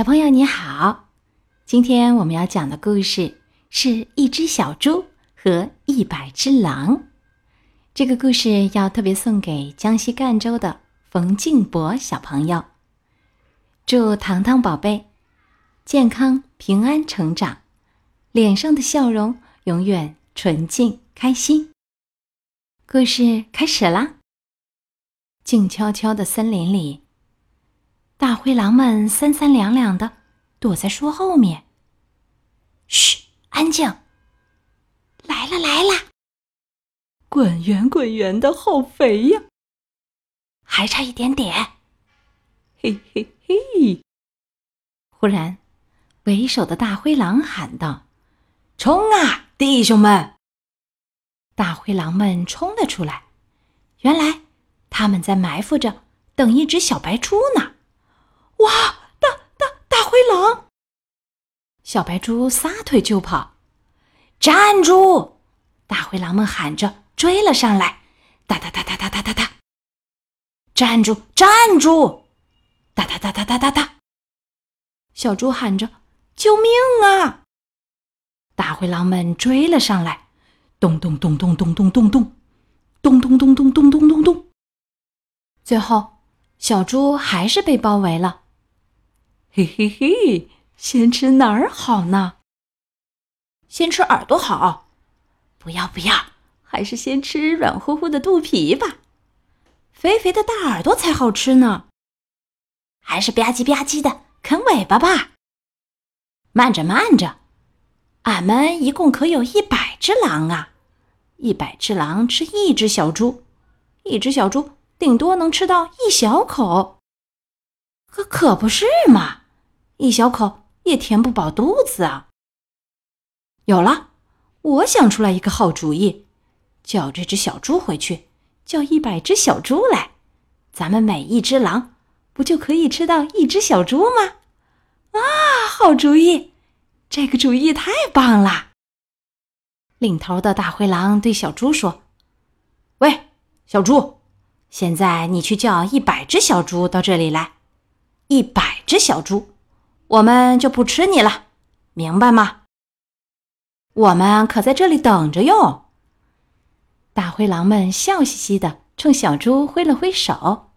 小朋友你好，今天我们要讲的故事是一只小猪和一百只狼。这个故事要特别送给江西赣州的冯静博小朋友，祝糖糖宝贝健康平安成长，脸上的笑容永远纯净开心。故事开始啦！静悄悄的森林里。大灰狼们三三两两的躲在树后面。嘘，安静！来了来了！滚圆滚圆的，好肥呀！还差一点点。嘿嘿嘿！忽然，为首的大灰狼喊道：“冲啊，弟兄们！”大灰狼们冲了出来。原来他们在埋伏着，等一只小白猪呢。哇！大大大灰狼！小白猪撒腿就跑，站住！大灰狼们喊着追了上来，哒哒哒哒哒哒哒哒！站住！站住！哒哒哒哒哒哒哒！小猪喊着救命啊！大灰狼们追了上来，咚咚咚咚咚咚咚咚，咚咚咚咚咚咚咚咚。最后，小猪还是被包围了。嘿嘿嘿，先吃哪儿好呢？先吃耳朵好。不要不要，还是先吃软乎乎的肚皮吧。肥肥的大耳朵才好吃呢。还是吧唧吧唧的啃尾巴吧。慢着慢着，俺们一共可有一百只狼啊！一百只狼吃一只小猪，一只小猪顶多能吃到一小口。可可不是嘛！一小口也填不饱肚子啊！有了，我想出来一个好主意，叫这只小猪回去，叫一百只小猪来，咱们每一只狼不就可以吃到一只小猪吗？啊，好主意！这个主意太棒了！领头的大灰狼对小猪说：“喂，小猪，现在你去叫一百只小猪到这里来，一百只小猪。”我们就不吃你了，明白吗？我们可在这里等着哟。大灰狼们笑嘻嘻的冲小猪挥了挥手。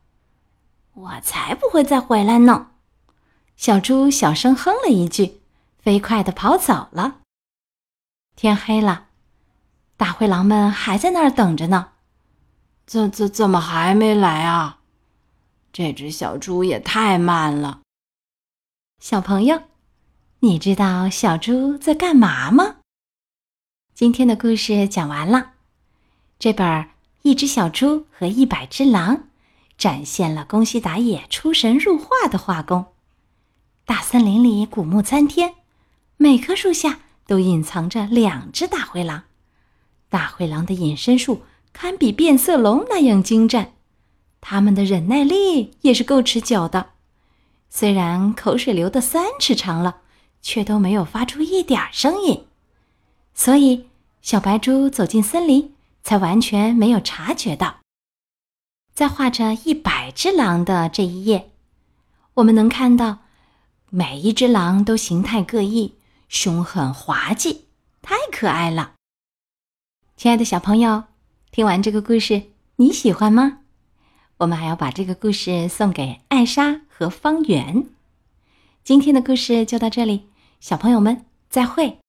我才不会再回来呢！小猪小声哼了一句，飞快的跑走了。天黑了，大灰狼们还在那儿等着呢。怎怎怎么还没来啊？这只小猪也太慢了。小朋友，你知道小猪在干嘛吗？今天的故事讲完了。这本《一只小猪和一百只狼》展现了宫西达也出神入化的画工。大森林里古木参天，每棵树下都隐藏着两只大灰狼。大灰狼的隐身术堪比变色龙那样精湛，它们的忍耐力也是够持久的。虽然口水流的三尺长了，却都没有发出一点声音，所以小白猪走进森林，才完全没有察觉到。在画着一百只狼的这一页，我们能看到每一只狼都形态各异，凶狠滑稽，太可爱了。亲爱的小朋友，听完这个故事，你喜欢吗？我们还要把这个故事送给艾莎和方圆。今天的故事就到这里，小朋友们再会。